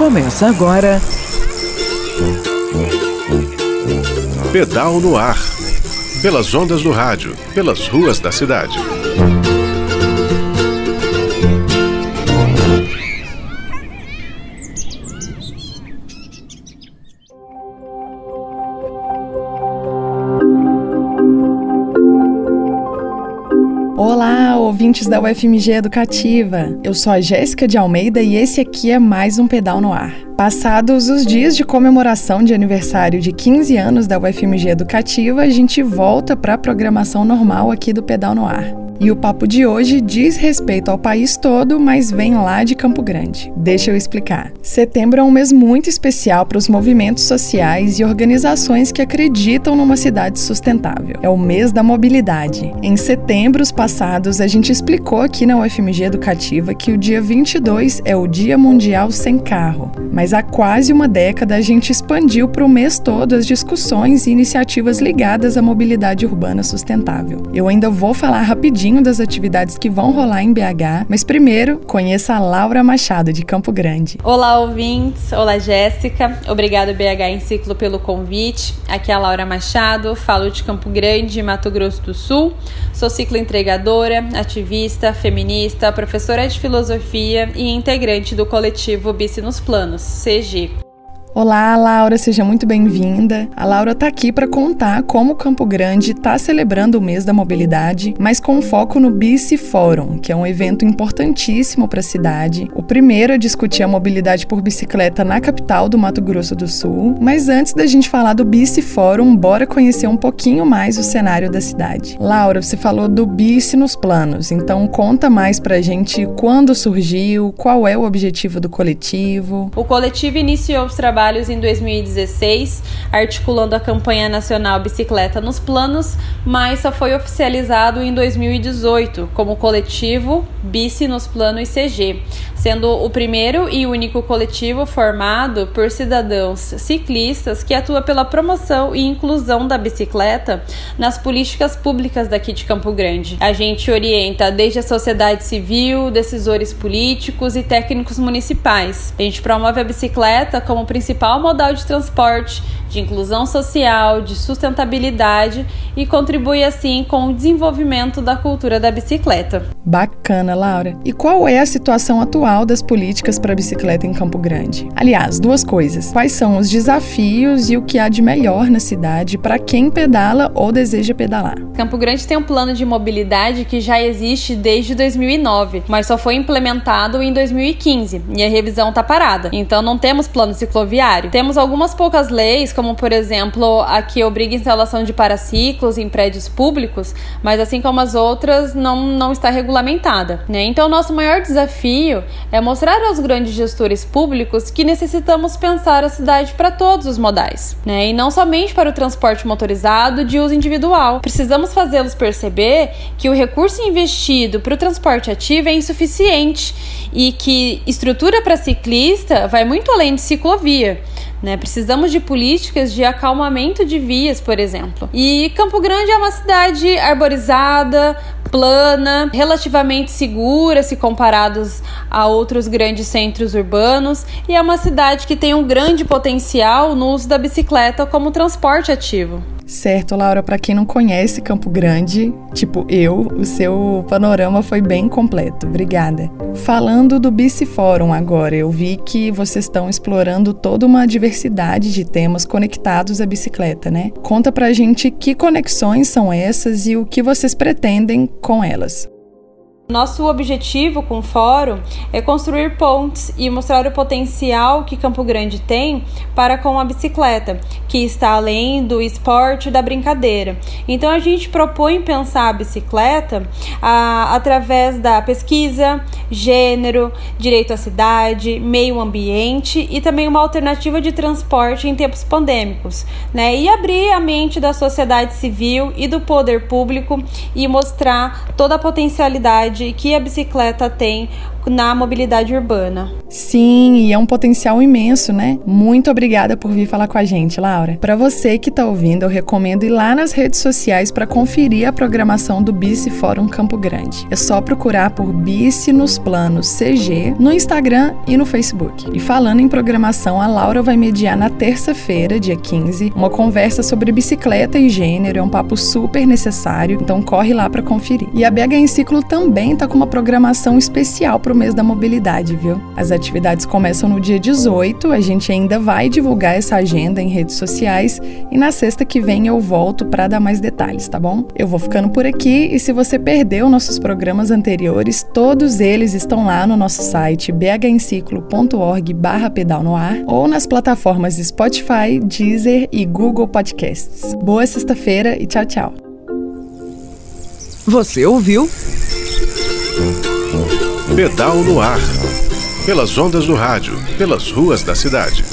Começa agora. Pedal no ar. Pelas ondas do rádio, pelas ruas da cidade. Olá, ouvintes da UFMG Educativa. Eu sou a Jéssica de Almeida e esse aqui é mais um Pedal no Ar. Passados os dias de comemoração de aniversário de 15 anos da UFMG Educativa, a gente volta para a programação normal aqui do Pedal no Ar. E o papo de hoje diz respeito ao país todo, mas vem lá de Campo Grande. Deixa eu explicar. Setembro é um mês muito especial para os movimentos sociais e organizações que acreditam numa cidade sustentável. É o mês da mobilidade. Em setembros passados, a gente explicou aqui na UFMG Educativa que o dia 22 é o Dia Mundial Sem Carro. Mas há quase uma década a gente expandiu para o mês todo as discussões e iniciativas ligadas à mobilidade urbana sustentável. Eu ainda vou falar rapidinho pouquinho das atividades que vão rolar em BH, mas primeiro conheça a Laura Machado de Campo Grande. Olá, ouvintes. Olá, Jéssica. Obrigado, BH em Ciclo, pelo convite. Aqui é a Laura Machado, falo de Campo Grande, Mato Grosso do Sul. Sou ciclo entregadora, ativista, feminista, professora de filosofia e integrante do coletivo Bici nos Planos, CG. Olá, Laura, seja muito bem-vinda. A Laura está aqui para contar como Campo Grande está celebrando o mês da mobilidade, mas com foco no Bici Fórum, que é um evento importantíssimo para a cidade. O primeiro a discutir a mobilidade por bicicleta na capital do Mato Grosso do Sul. Mas antes da gente falar do Bici Fórum, bora conhecer um pouquinho mais o cenário da cidade. Laura, você falou do Bici nos planos, então conta mais para a gente quando surgiu, qual é o objetivo do coletivo. O coletivo iniciou os trabalhos trabalhos em 2016, articulando a campanha nacional Bicicleta nos Planos, mas só foi oficializado em 2018 como coletivo Bici nos Planos CG, sendo o primeiro e único coletivo formado por cidadãos ciclistas que atua pela promoção e inclusão da bicicleta nas políticas públicas daqui de Campo Grande. A gente orienta desde a sociedade civil, decisores políticos e técnicos municipais. A gente promove a bicicleta como principal modal de transporte, de inclusão social, de sustentabilidade e contribui assim com o desenvolvimento da cultura da bicicleta. Bacana, Laura. E qual é a situação atual das políticas para bicicleta em Campo Grande? Aliás, duas coisas. Quais são os desafios e o que há de melhor na cidade para quem pedala ou deseja pedalar? Campo Grande tem um plano de mobilidade que já existe desde 2009, mas só foi implementado em 2015 e a revisão está parada. Então não temos plano cicloviário temos algumas poucas leis, como por exemplo a que obriga a instalação de paraciclos em prédios públicos, mas assim como as outras, não, não está regulamentada. Né? Então, nosso maior desafio é mostrar aos grandes gestores públicos que necessitamos pensar a cidade para todos os modais, né? e não somente para o transporte motorizado de uso individual. Precisamos fazê-los perceber que o recurso investido para o transporte ativo é insuficiente e que estrutura para ciclista vai muito além de ciclovia. Né? Precisamos de políticas de acalmamento de vias, por exemplo. E Campo Grande é uma cidade arborizada, plana, relativamente segura se comparados a outros grandes centros urbanos, e é uma cidade que tem um grande potencial no uso da bicicleta como transporte ativo. Certo, Laura, para quem não conhece Campo Grande, tipo eu, o seu panorama foi bem completo. Obrigada. Falando do Bicifórum agora, eu vi que vocês estão explorando toda uma diversidade de temas conectados à bicicleta, né? Conta pra gente que conexões são essas e o que vocês pretendem com elas. Nosso objetivo com o fórum é construir pontes e mostrar o potencial que Campo Grande tem para com a bicicleta, que está além do esporte da brincadeira. Então a gente propõe pensar a bicicleta a, através da pesquisa, gênero, direito à cidade, meio ambiente e também uma alternativa de transporte em tempos pandêmicos, né? E abrir a mente da sociedade civil e do poder público e mostrar toda a potencialidade que a bicicleta tem na mobilidade urbana. Sim, e é um potencial imenso, né? Muito obrigada por vir falar com a gente, Laura. Para você que está ouvindo, eu recomendo ir lá nas redes sociais para conferir a programação do Bice Fórum Campo Grande. É só procurar por Bice nos Planos CG no Instagram e no Facebook. E falando em programação, a Laura vai mediar na terça-feira, dia 15, uma conversa sobre bicicleta e gênero. É um papo super necessário, então corre lá para conferir. E a BH em Ciclo também está com uma programação especial para o mês da mobilidade, viu? As atividades começam no dia 18, a gente ainda vai divulgar essa agenda em redes sociais e na sexta que vem eu volto para dar mais detalhes, tá bom? Eu vou ficando por aqui e se você perdeu nossos programas anteriores, todos eles estão lá no nosso site bhenciclo.org barra pedal no ar ou nas plataformas Spotify, Deezer e Google Podcasts. Boa sexta-feira e tchau, tchau. Você ouviu? Pedal no ar. Pelas ondas do rádio, pelas ruas da cidade.